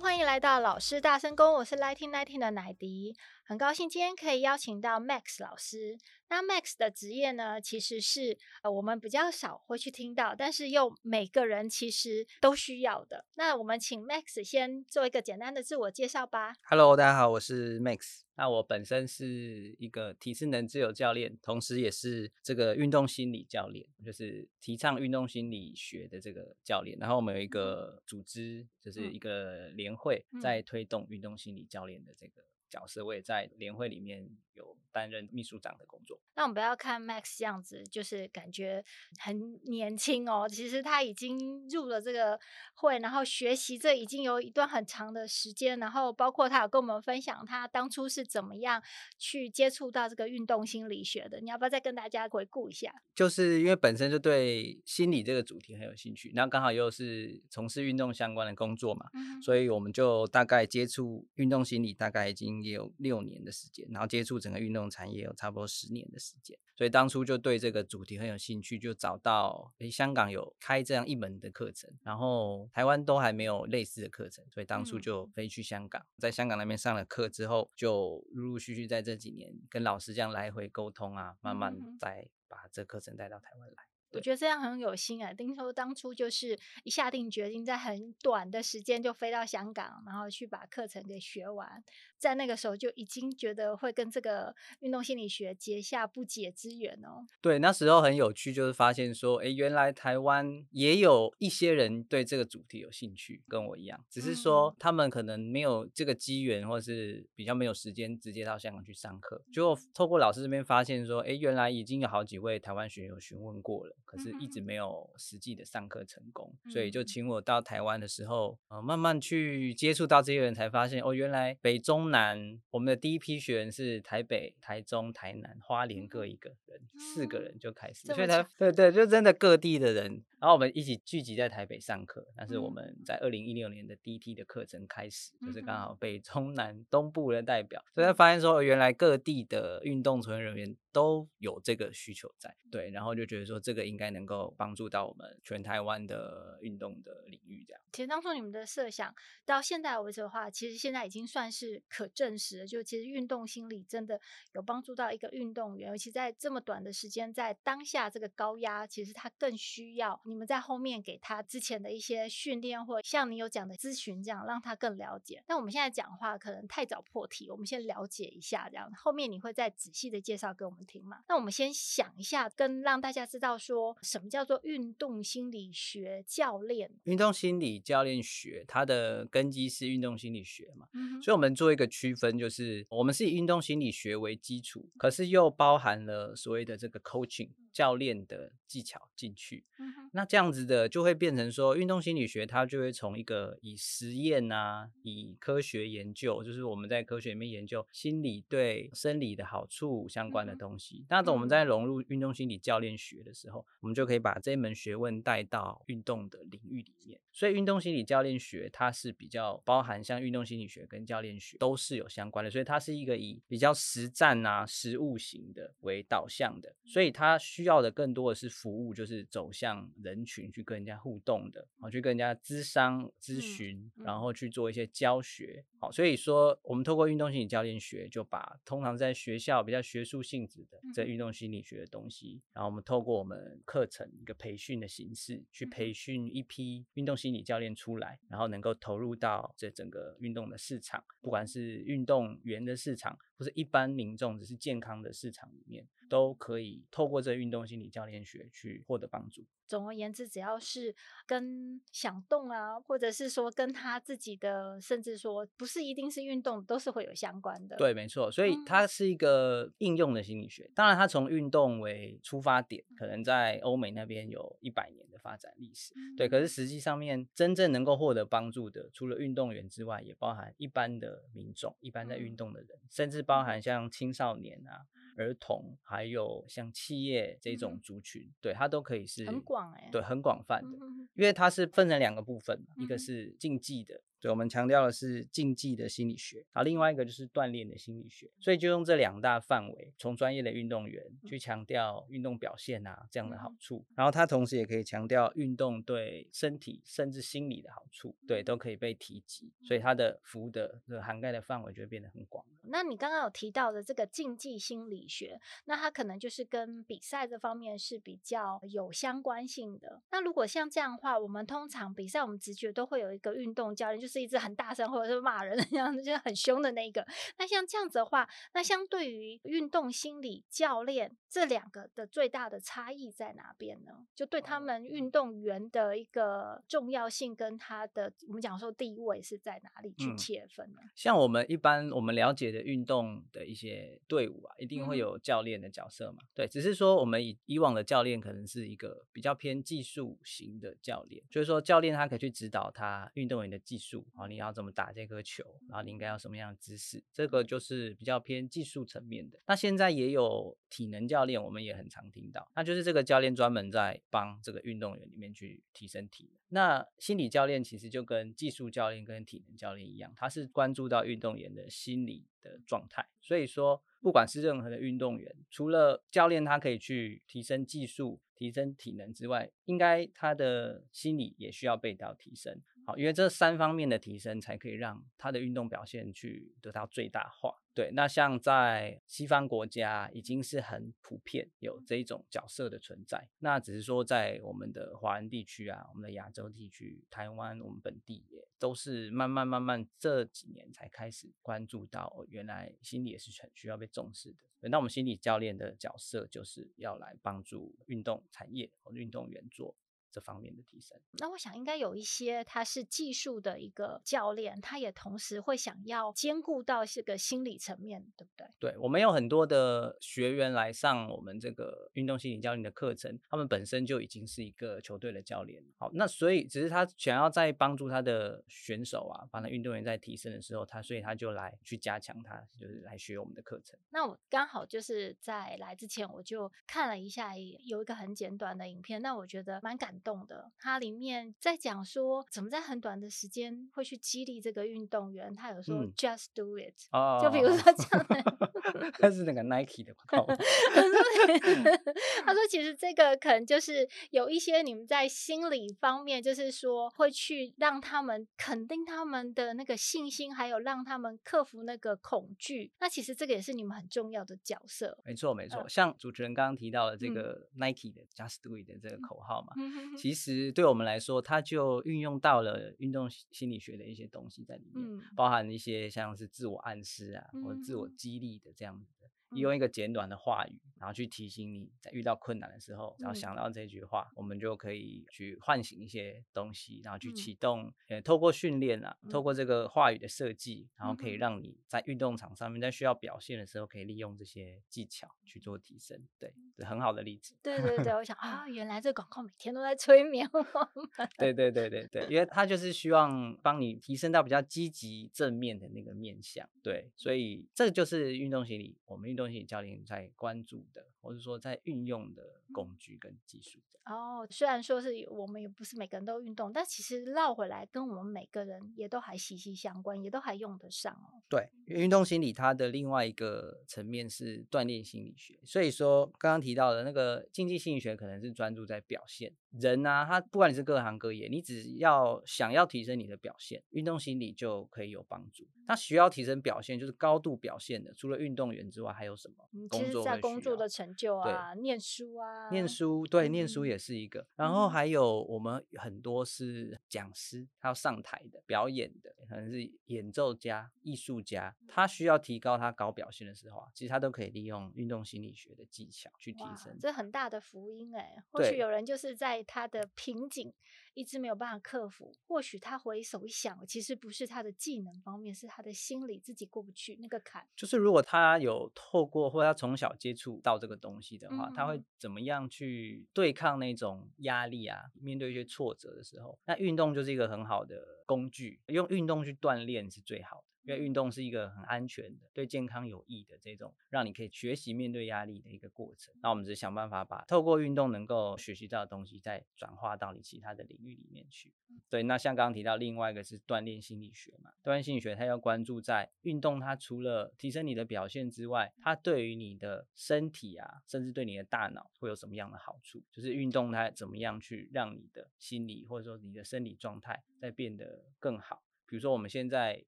欢迎来到老师大声公，我是 Lighting Lighting 的奶迪，很高兴今天可以邀请到 Max 老师。那 Max 的职业呢，其实是呃我们比较少会去听到，但是又每个人其实都需要的。那我们请 Max 先做一个简单的自我介绍吧。Hello，大家好，我是 Max。那我本身是一个体适能自由教练，同时也是这个运动心理教练，就是提倡运动心理学的这个教练。然后我们有一个组织，就是一个联会，在推动运动心理教练的这个角色。我也在联会里面有担任秘书长的工作。那我们不要看 Max 这样子，就是感觉很年轻哦。其实他已经入了这个会，然后学习这已经有一段很长的时间。然后包括他有跟我们分享他当初是怎么样去接触到这个运动心理学的。你要不要再跟大家回顾一下？就是因为本身就对心理这个主题很有兴趣，然后刚好又是从事运动相关的工作嘛，嗯、所以我们就大概接触运动心理，大概已经也有六年的时间，然后接触整个运动产业有差不多十年的时间。所以当初就对这个主题很有兴趣，就找到诶香港有开这样一门的课程，然后台湾都还没有类似的课程，所以当初就飞去香港，在香港那边上了课之后，就陆陆续续在这几年跟老师这样来回沟通啊，慢慢再把这课程带到台湾来。我觉得这样很有心啊！听说当初就是一下定决心，在很短的时间就飞到香港，然后去把课程给学完。在那个时候就已经觉得会跟这个运动心理学结下不解之缘哦。对，那时候很有趣，就是发现说，哎，原来台湾也有一些人对这个主题有兴趣，跟我一样，只是说他们可能没有这个机缘，或是比较没有时间直接到香港去上课。结果透过老师这边发现说，哎，原来已经有好几位台湾学友询问过了。可是，一直没有实际的上课成功，嗯、所以就请我到台湾的时候，呃，慢慢去接触到这些人，才发现哦，原来北中南，我们的第一批学员是台北、台中、台南、花莲各一个人，嗯、四个人就开始，所以才对对，就真的各地的人。然后我们一起聚集在台北上课，但是我们在二零一六年的第一批的课程开始，嗯、就是刚好北中南东部的代表，所以才发现说，原来各地的运动从业人员都有这个需求在，对，然后就觉得说这个应应该能够帮助到我们全台湾的运动的领域这样。其实当初你们的设想到现在为止的话，其实现在已经算是可证实了，就其实运动心理真的有帮助到一个运动员，尤其在这么短的时间，在当下这个高压，其实他更需要。你们在后面给他之前的一些训练，或像你有讲的咨询，这样让他更了解。那我们现在讲话可能太早破题，我们先了解一下，这样后面你会再仔细的介绍给我们听嘛？那我们先想一下，跟让大家知道说什么叫做运动心理学教练。运动心理教练学它的根基是运动心理学嘛，嗯，所以我们做一个区分，就是我们是以运动心理学为基础，可是又包含了所谓的这个 coaching。教练的技巧进去，嗯、那这样子的就会变成说，运动心理学它就会从一个以实验啊，以科学研究，就是我们在科学里面研究心理对生理的好处相关的东西。那等、我们在融入运动心理教练学的时候，我们就可以把这一门学问带到运动的领域里面。所以，运动心理教练学它是比较包含像运动心理学跟教练学都是有相关的，所以它是一个以比较实战啊、实务型的为导向的，所以它需要的更多的是服务，就是走向人群去跟人家互动的，好去跟人家咨商咨询，然后去做一些教学。好，所以说我们透过运动心理教练学，就把通常在学校比较学术性质的这运动心理学的东西，然后我们透过我们课程一个培训的形式，去培训一批运动心理教练出来，然后能够投入到这整个运动的市场，不管是运动员的市场，不是一般民众只是健康的市场里面。都可以透过这运动心理教练学去获得帮助。总而言之，只要是跟想动啊，或者是说跟他自己的，甚至说不是一定是运动，都是会有相关的。对，没错。所以它是一个应用的心理学。嗯、当然，它从运动为出发点，可能在欧美那边有一百年的发展历史。嗯、对，可是实际上面真正能够获得帮助的，除了运动员之外，也包含一般的民众，一般在运动的人，嗯、甚至包含像青少年啊。儿童还有像企业这种族群，嗯、对它都可以是很广哎，对，很广泛的，因为它是分成两个部分，嗯、一个是竞技的。对，我们强调的是竞技的心理学，然后另外一个就是锻炼的心理学，所以就用这两大范围，从专业的运动员去强调运动表现啊这样的好处，然后它同时也可以强调运动对身体甚至心理的好处，对，都可以被提及，所以它的服务的这个涵盖的范围就会变得很广。那你刚刚有提到的这个竞技心理学，那它可能就是跟比赛这方面是比较有相关性的。那如果像这样的话，我们通常比赛，我们直觉都会有一个运动教练，就是一只很大声或者是骂人的样子，就是很凶的那个。那像这样子的话，那相对于运动心理教练这两个的最大的差异在哪边呢？就对他们运动员的一个重要性跟他的我们讲说地位是在哪里去切分呢？嗯，像我们一般我们了解的。运动的一些队伍啊，一定会有教练的角色嘛？嗯、对，只是说我们以以往的教练可能是一个比较偏技术型的教练，就是说教练他可以去指导他运动员的技术啊，你要怎么打这颗球，然后你应该要什么样的姿势，这个就是比较偏技术层面的。那现在也有体能教练，我们也很常听到，那就是这个教练专门在帮这个运动员里面去提升体能。那心理教练其实就跟技术教练跟体能教练一样，他是关注到运动员的心理的状态。所以说，不管是任何的运动员，除了教练他可以去提升技术、提升体能之外，应该他的心理也需要被到提升。好，因为这三方面的提升，才可以让他的运动表现去得到最大化。对，那像在西方国家已经是很普遍有这一种角色的存在，那只是说在我们的华人地区啊，我们的亚洲地区，台湾我们本地也都是慢慢慢慢这几年才开始关注到，原来心理也是很需要被重视的。那我们心理教练的角色就是要来帮助运动产业和运动员做。这方面的提升，那我想应该有一些他是技术的一个教练，他也同时会想要兼顾到这个心理层面，对不对？对，我们有很多的学员来上我们这个运动心理教练的课程，他们本身就已经是一个球队的教练。好，那所以只是他想要在帮助他的选手啊，帮他运动员在提升的时候，他所以他就来去加强他，就是来学我们的课程。那我刚好就是在来之前我就看了一下，有一个很简短的影片，那我觉得蛮感动的，它里面在讲说怎么在很短的时间会去激励这个运动员。他有说 “just do it”，、哦、就比如说这样的，他是那个 Nike 的广告。他说：“其实这个可能就是有一些你们在心理方面，就是说会去让他们肯定他们的那个信心，还有让他们克服那个恐惧。那其实这个也是你们很重要的角色。没错，没错。像主持人刚刚提到的这个 Nike 的 “just do it” 的这个口号嘛。嗯”其实对我们来说，它就运用到了运动心理学的一些东西在里面，嗯、包含一些像是自我暗示啊，或者自我激励的这样子的。用一个简短的话语，然后去提醒你在遇到困难的时候，然后想到这句话，嗯、我们就可以去唤醒一些东西，然后去启动。呃、嗯，透过训练啊，透过这个话语的设计，然后可以让你在运动场上面，在需要表现的时候，可以利用这些技巧去做提升。对，是很好的例子。对对对，我想啊，原来这广告每天都在催眠我们。对对对对对，因为他就是希望帮你提升到比较积极正面的那个面向。对，所以这就是运动心理，我们运动心理教练在关注的，或者说在运用的工具跟技术。哦，虽然说是我们也不是每个人都运动，但其实绕回来跟我们每个人也都还息息相关，也都还用得上哦。对，运动心理它的另外一个层面是锻炼心理学，所以说刚刚提到的那个竞技心理学可能是专注在表现。人啊，他不管你是各行各业，你只要想要提升你的表现，运动心理就可以有帮助。那需要提升表现，就是高度表现的，除了运动员之外，还有什么？其实在工作的成就啊，对念书啊，念书，对，念书也是一个。嗯、然后还有我们很多是讲师，他要上台的、表演的，可能是演奏家、艺术家，他需要提高他高表现的时候啊，其实他都可以利用运动心理学的技巧去提升。这很大的福音哎、欸！或许有人就是在他的瓶颈一直没有办法克服，或许他回首一想，其实不是他的技能方面，是他的心理自己过不去那个坎。就是如果他有透过或者他从小接触到这个东西的话，嗯、他会怎么样去对抗那种压力啊？面对一些挫折的时候，那运动就是一个很好的工具，用运动去锻炼是最好的。因为运动是一个很安全的、对健康有益的这种，让你可以学习面对压力的一个过程。那我们只是想办法把透过运动能够学习到的东西，再转化到你其他的领域里面去。对，那像刚刚提到另外一个是锻炼心理学嘛，锻炼心理学它要关注在运动，它除了提升你的表现之外，它对于你的身体啊，甚至对你的大脑会有什么样的好处？就是运动它怎么样去让你的心理或者说你的生理状态再变得更好。比如说，我们现在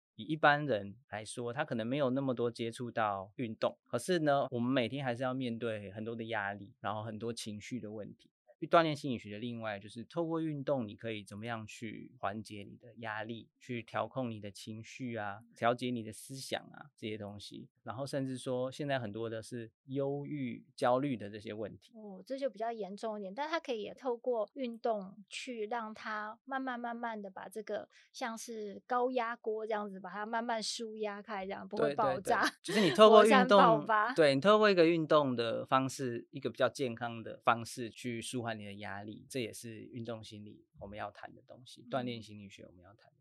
以一般人来说，他可能没有那么多接触到运动，可是呢，我们每天还是要面对很多的压力，然后很多情绪的问题。去锻炼心理学的另外就是透过运动，你可以怎么样去缓解你的压力，去调控你的情绪啊，调节你的思想啊这些东西，然后甚至说现在很多的是忧郁、焦虑的这些问题。哦，这就比较严重一点，但它可以也透过运动去让它慢慢慢慢的把这个像是高压锅这样子，把它慢慢舒压开，这样不会爆炸。对对对，就是你 透过运动，对你透过一个运动的方式，一个比较健康的方式去舒缓。你的压力，这也是运动心理我们要谈的东西，锻炼心理学我们要谈的。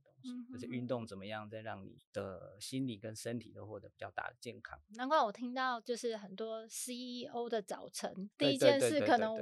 就是运动怎么样，再让你的心理跟身体都获得比较大的健康。难怪我听到，就是很多 CEO 的早晨，第一件事可能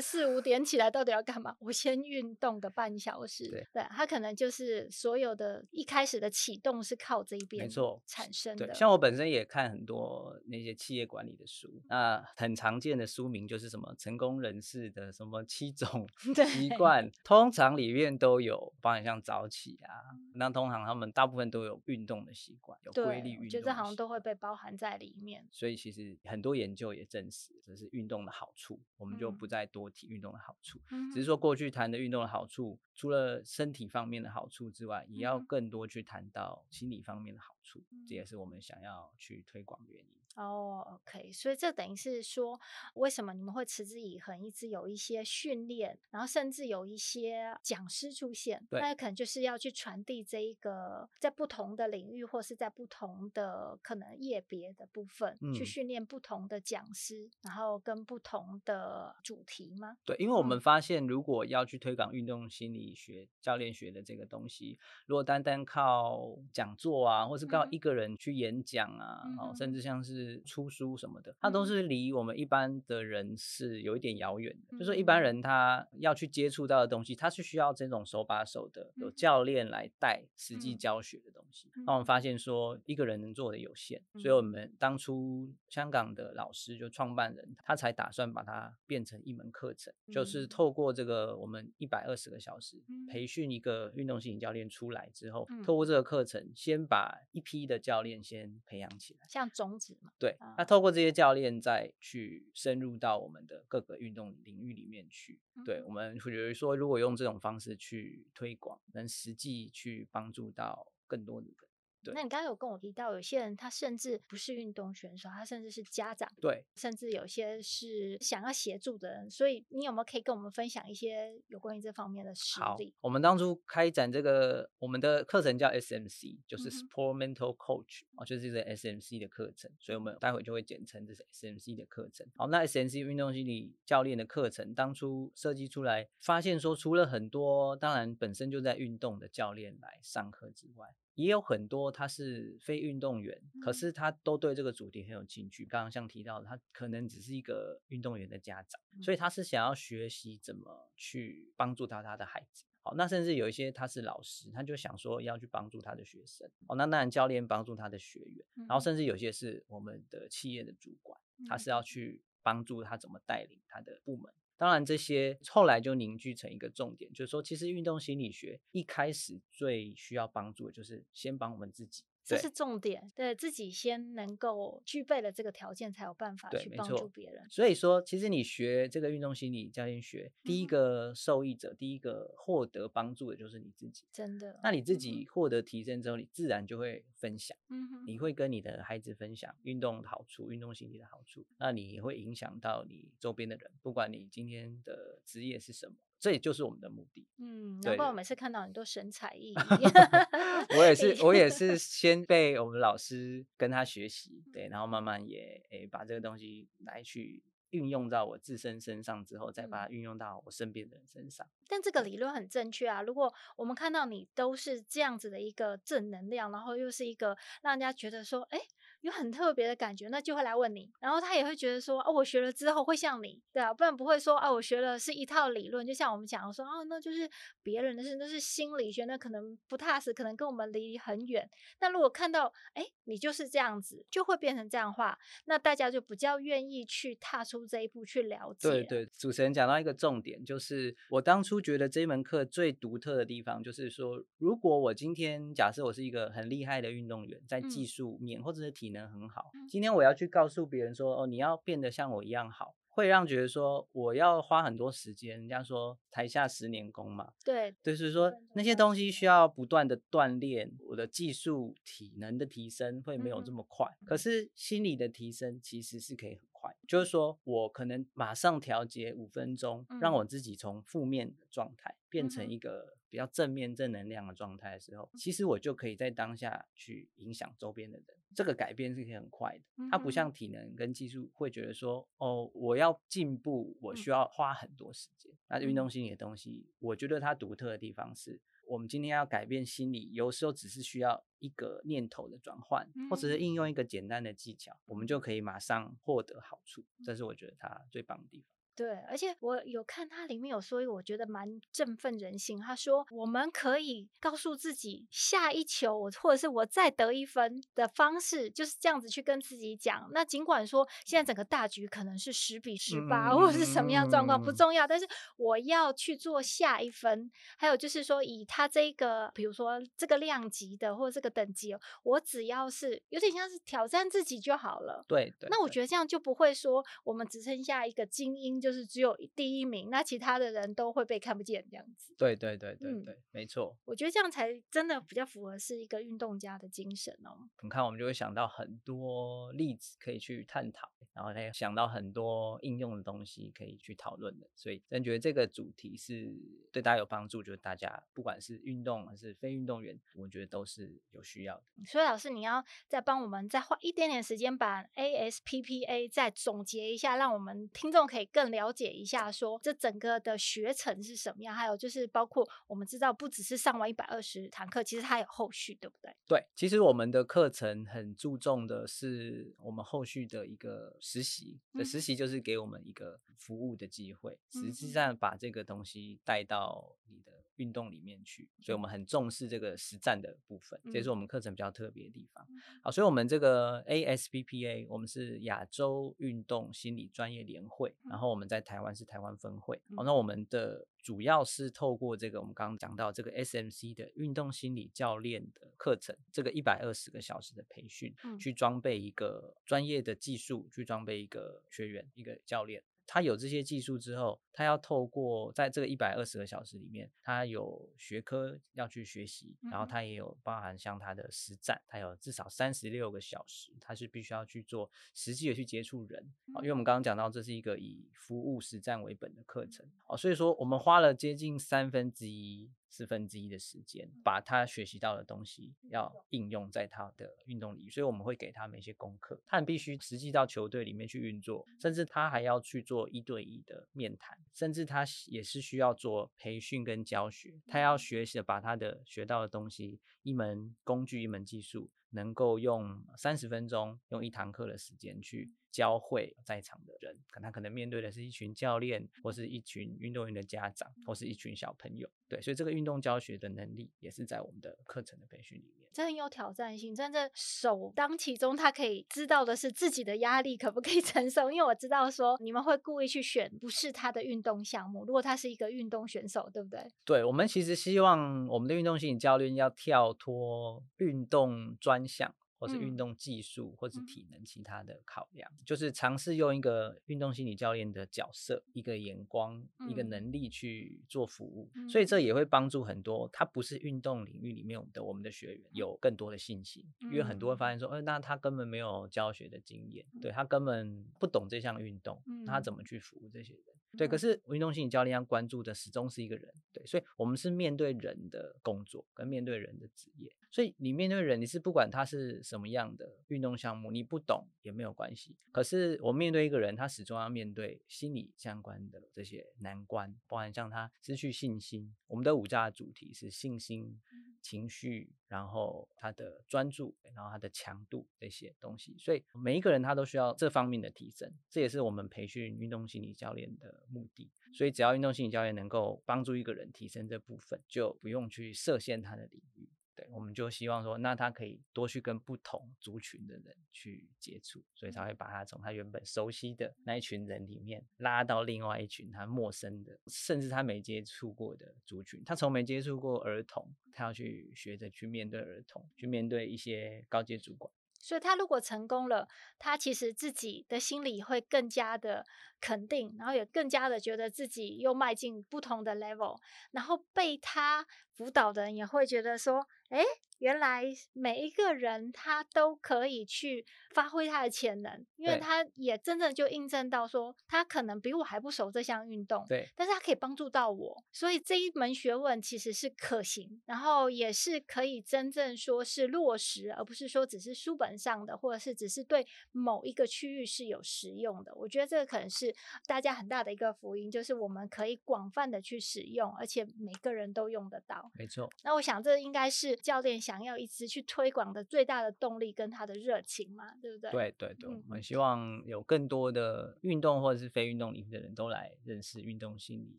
四五点起来，到底要干嘛？我先运动个半小时。对，对他可能就是所有的一开始的启动是靠这一边没错产生的。像我本身也看很多那些企业管理的书，那很常见的书名就是什么成功人士的什么七种 习惯，通常里面都有，包含像早起啊。那通常他们大部分都有运动的习惯，有规律运动，我觉得好像都会被包含在里面。所以其实很多研究也证实这是运动的好处，我们就不再多提运动的好处，嗯、只是说过去谈的运动的好处，除了身体方面的好处之外，也要更多去谈到心理方面的好处，嗯、这也是我们想要去推广的原因。哦、oh，OK，所以这等于是说，为什么你们会持之以恒，一直有一些训练，然后甚至有一些讲师出现，对，那可能就是要去传递这一个在不同的领域或是在不同的可能业别的部分，嗯、去训练不同的讲师，然后跟不同的主题吗？对，因为我们？发现，如果要去推广运动心理学、教练学的这个东西，如果单单靠讲座啊，或是靠一个人去演讲啊，哦、嗯，甚至。像是出书什么的，它都是离我们一般的人是有一点遥远的。嗯、就是说一般人他要去接触到的东西，他是需要这种手把手的，有教练来带实际教学的东西。那、嗯、我们发现说一个人能做的有限，所以我们当初香港的老师就创办人，他才打算把它变成一门课程，就是透过这个我们一百二十个小时培训一个运动型教练出来之后，透过这个课程先把一批的教练先培养起来，像种子嘛。对，那透过这些教练再去深入到我们的各个运动领域里面去。对，我们会觉得说，如果用这种方式去推广，能实际去帮助到更多的人。对那你刚刚有跟我提到，有些人他甚至不是运动选手，他甚至是家长，对，甚至有些是想要协助的人。所以你有没有可以跟我们分享一些有关于这方面的实例？好，我们当初开展这个，我们的课程叫 SMC，就是 Sport Mental Coach，哦、嗯，就是这个 SMC 的课程，所以我们待会就会简称这是 SMC 的课程。好，那 SMC 运动心理教练的课程当初设计出来，发现说除了很多当然本身就在运动的教练来上课之外，也有很多他是非运动员，可是他都对这个主题很有兴趣。刚刚像提到的，他可能只是一个运动员的家长，所以他是想要学习怎么去帮助到他的孩子。好，那甚至有一些他是老师，他就想说要去帮助他的学生。哦，那当然教练帮助他的学员，然后甚至有些是我们的企业的主管，他是要去帮助他怎么带领他的部门。当然，这些后来就凝聚成一个重点，就是说，其实运动心理学一开始最需要帮助的就是先帮我们自己。这是重点。对，自己先能够具备了这个条件，才有办法去帮助别人。所以说，其实你学这个运动心理教练学，第一个受益者，嗯、第一个获得帮助的就是你自己。真的。那你自己获得提升之后，你自然就会分享。嗯哼。你会跟你的孩子分享运动的好处，运动心理的好处。那你也会影响到你周边的人，不管你今天的职业是什么。这也就是我们的目的。嗯，难怪我每次看到你都神采奕 奕。我也是，我也 是先被我们老师跟他学习，对，然后慢慢也诶把这个东西来去运用到我自身身上之后，再把它运用到我身边的人身上。但这个理论很正确啊！如果我们看到你都是这样子的一个正能量，然后又是一个让人家觉得说，哎。有很特别的感觉，那就会来问你，然后他也会觉得说，哦，我学了之后会像你，对啊，不然不会说，哦，我学了是一套理论，就像我们讲说，哦，那就是别人的事，那是心理学，那可能不踏实，可能跟我们离很远。那如果看到，哎，你就是这样子，就会变成这样话，那大家就比较愿意去踏出这一步去了解。对对，主持人讲到一个重点，就是我当初觉得这门课最独特的地方，就是说，如果我今天假设我是一个很厉害的运动员，在技术面、嗯、或者是体能很好，今天我要去告诉别人说，哦，你要变得像我一样好，会让觉得说我要花很多时间。人家说台下十年功嘛，对，就是说那些东西需要不断的锻炼，我的技术体能的提升会没有这么快。可是心理的提升其实是可以很快，就是说我可能马上调节五分钟，让我自己从负面的状态变成一个。比较正面正能量的状态的时候，其实我就可以在当下去影响周边的人。这个改变是可以很快的，它不像体能跟技术会觉得说，哦，我要进步，我需要花很多时间。那运动心理的东西，我觉得它独特的地方是，我们今天要改变心理，有时候只是需要一个念头的转换，或者是应用一个简单的技巧，我们就可以马上获得好处。这是我觉得它最棒的地方。对，而且我有看它里面有说一个，我觉得蛮振奋人心。他说，我们可以告诉自己，下一球我或者是我再得一分的方式，就是这样子去跟自己讲。那尽管说现在整个大局可能是十比十八，嗯，或者是什么样状况不重要，但是我要去做下一分。还有就是说，以他这个，比如说这个量级的或者这个等级，我只要是有点像是挑战自己就好了。对对，对。那我觉得这样就不会说我们只剩下一个精英就。就是只有第一名，那其他的人都会被看不见这样子。对对对对对，嗯、没错。我觉得这样才真的比较符合是一个运动家的精神哦。你看，我们就会想到很多例子可以去探讨，然后再想到很多应用的东西可以去讨论的。所以，真觉得这个主题是对大家有帮助，就是大家不管是运动还是非运动员，我觉得都是有需要的。所以，老师你要再帮我们再花一点点时间，把 ASPPA 再总结一下，让我们听众可以更了。了解一下，说这整个的学程是什么样？还有就是包括我们知道，不只是上完一百二十堂课，其实它有后续，对不对？对，其实我们的课程很注重的是我们后续的一个实习，的实习就是给我们一个服务的机会，实际上把这个东西带到你的。运动里面去，所以我们很重视这个实战的部分，这也是我们课程比较特别的地方。好，所以我们这个 ASPPA，我们是亚洲运动心理专业联会，然后我们在台湾是台湾分会。好，那我们的主要是透过这个我们刚刚讲到这个 SMC 的运动心理教练的课程，这个一百二十个小时的培训，去装备一个专业的技术，去装备一个学员，一个教练。他有这些技术之后，他要透过在这个一百二十个小时里面，他有学科要去学习，然后他也有包含像他的实战，他有至少三十六个小时，他是必须要去做实际的去接触人。因为我们刚刚讲到这是一个以服务实战为本的课程，啊，所以说我们花了接近三分之一。四分之一的时间，把他学习到的东西要应用在他的运动里，所以我们会给他们一些功课，他们必须实际到球队里面去运作，甚至他还要去做一对一的面谈，甚至他也是需要做培训跟教学，他要学习把他的学到的东西，一门工具、一门技术，能够用三十分钟，用一堂课的时间去教会在场的人，可他可能面对的是一群教练，或是一群运动员的家长，或是一群小朋友。对，所以这个运动教学的能力也是在我们的课程的培训里面。这很有挑战性，真的首当其冲，他可以知道的是自己的压力可不可以 承受。因为我知道说你们会故意去选不是他的运动项目，如果他是一个运动选手，对不对？对，我们其实希望我们的运动心理教练要跳脱运动专项。或是运动技术，或是体能其他的考量，嗯、就是尝试用一个运动心理教练的角色、一个眼光、嗯、一个能力去做服务，嗯、所以这也会帮助很多他不是运动领域里面的我们的学员有更多的信心，嗯、因为很多人发现说，呃，那他根本没有教学的经验，嗯、对他根本不懂这项运动，嗯、他怎么去服务这些人？对，可是运动心理教练要关注的始终是一个人，对，所以我们是面对人的工作，跟面对人的职业，所以你面对人，你是不管他是什么样的运动项目，你不懂也没有关系。可是我面对一个人，他始终要面对心理相关的这些难关，包含像他失去信心。我们的五大主题是信心、情绪，然后他的专注，然后他的强度这些东西。所以每一个人他都需要这方面的提升，这也是我们培训运动心理教练的目的，所以只要运动心理教练能够帮助一个人提升这部分，就不用去设限他的领域。对，我们就希望说，那他可以多去跟不同族群的人去接触，所以才会把他从他原本熟悉的那一群人里面拉到另外一群他陌生的，甚至他没接触过的族群。他从没接触过儿童，他要去学着去面对儿童，去面对一些高阶主管。所以他如果成功了，他其实自己的心里会更加的肯定，然后也更加的觉得自己又迈进不同的 level，然后被他辅导的人也会觉得说，诶。原来每一个人他都可以去发挥他的潜能，因为他也真正就印证到说，他可能比我还不熟这项运动，对，但是他可以帮助到我，所以这一门学问其实是可行，然后也是可以真正说是落实，而不是说只是书本上的，或者是只是对某一个区域是有实用的。我觉得这个可能是大家很大的一个福音，就是我们可以广泛的去使用，而且每个人都用得到。没错。那我想这应该是教练想要一直去推广的最大的动力跟他的热情嘛，对不对？对对对，嗯、我们希望有更多的运动或者是非运动领域的人都来认识运动心理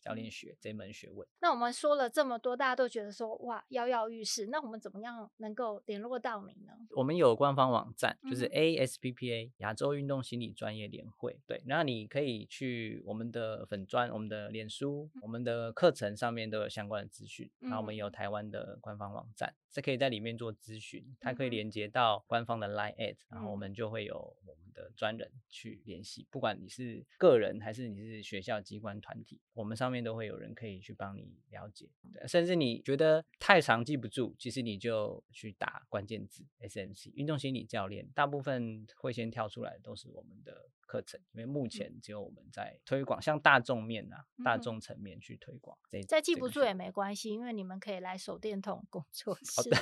教练学这门学问。那我们说了这么多，大家都觉得说哇跃跃欲试，那我们怎么样能够联络到你呢？我们有官方网站，就是 ASPPA 亚洲运动心理专业联会。对，那你可以去我们的粉专、我们的脸书、我们的课程上面都有相关的资讯。然后我们有台湾的官方网站，是可以在里面做。咨询，它可以连接到官方的 Line@，然后我们就会有我们的专人去联系。不管你是个人还是你是学校机关团体，我们上面都会有人可以去帮你了解。甚至你觉得太长记不住，其实你就去打关键字 SMC 运动心理教练，大部分会先跳出来都是我们的。课程，因为目前只有我们在推广，像大众面呐、啊，嗯、大众层面去推广。再记不住也没关系，因为你们可以来手电筒工作 室的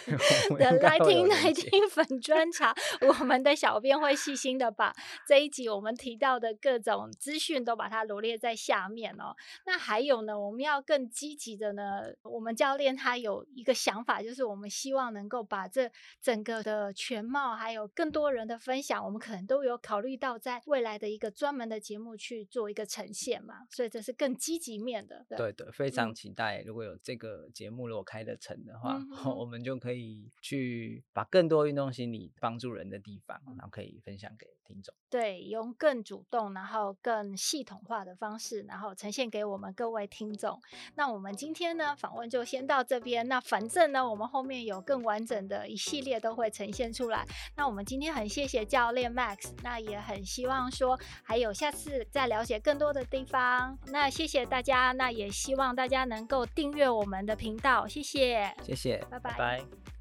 Lighting Nineteen 粉专查，我们的小编会细心的把这一集我们提到的各种资讯都把它罗列在下面哦。那还有呢，我们要更积极的呢，我们教练他有一个想法，就是我们希望能够把这整个的全貌，还有更多人的分享，我们可能都有考虑到在未来。的一个专门的节目去做一个呈现嘛，所以这是更积极面的。对，对的，非常期待。如果有这个节目如果开得成的话，嗯、我们就可以去把更多运动心理帮助人的地方，然后可以分享给听众。对，用更主动，然后更系统化的方式，然后呈现给我们各位听众。那我们今天呢，访问就先到这边。那反正呢，我们后面有更完整的一系列都会呈现出来。那我们今天很谢谢教练 Max，那也很希望说还有下次再了解更多的地方。那谢谢大家，那也希望大家能够订阅我们的频道。谢谢，谢谢，拜拜。拜拜。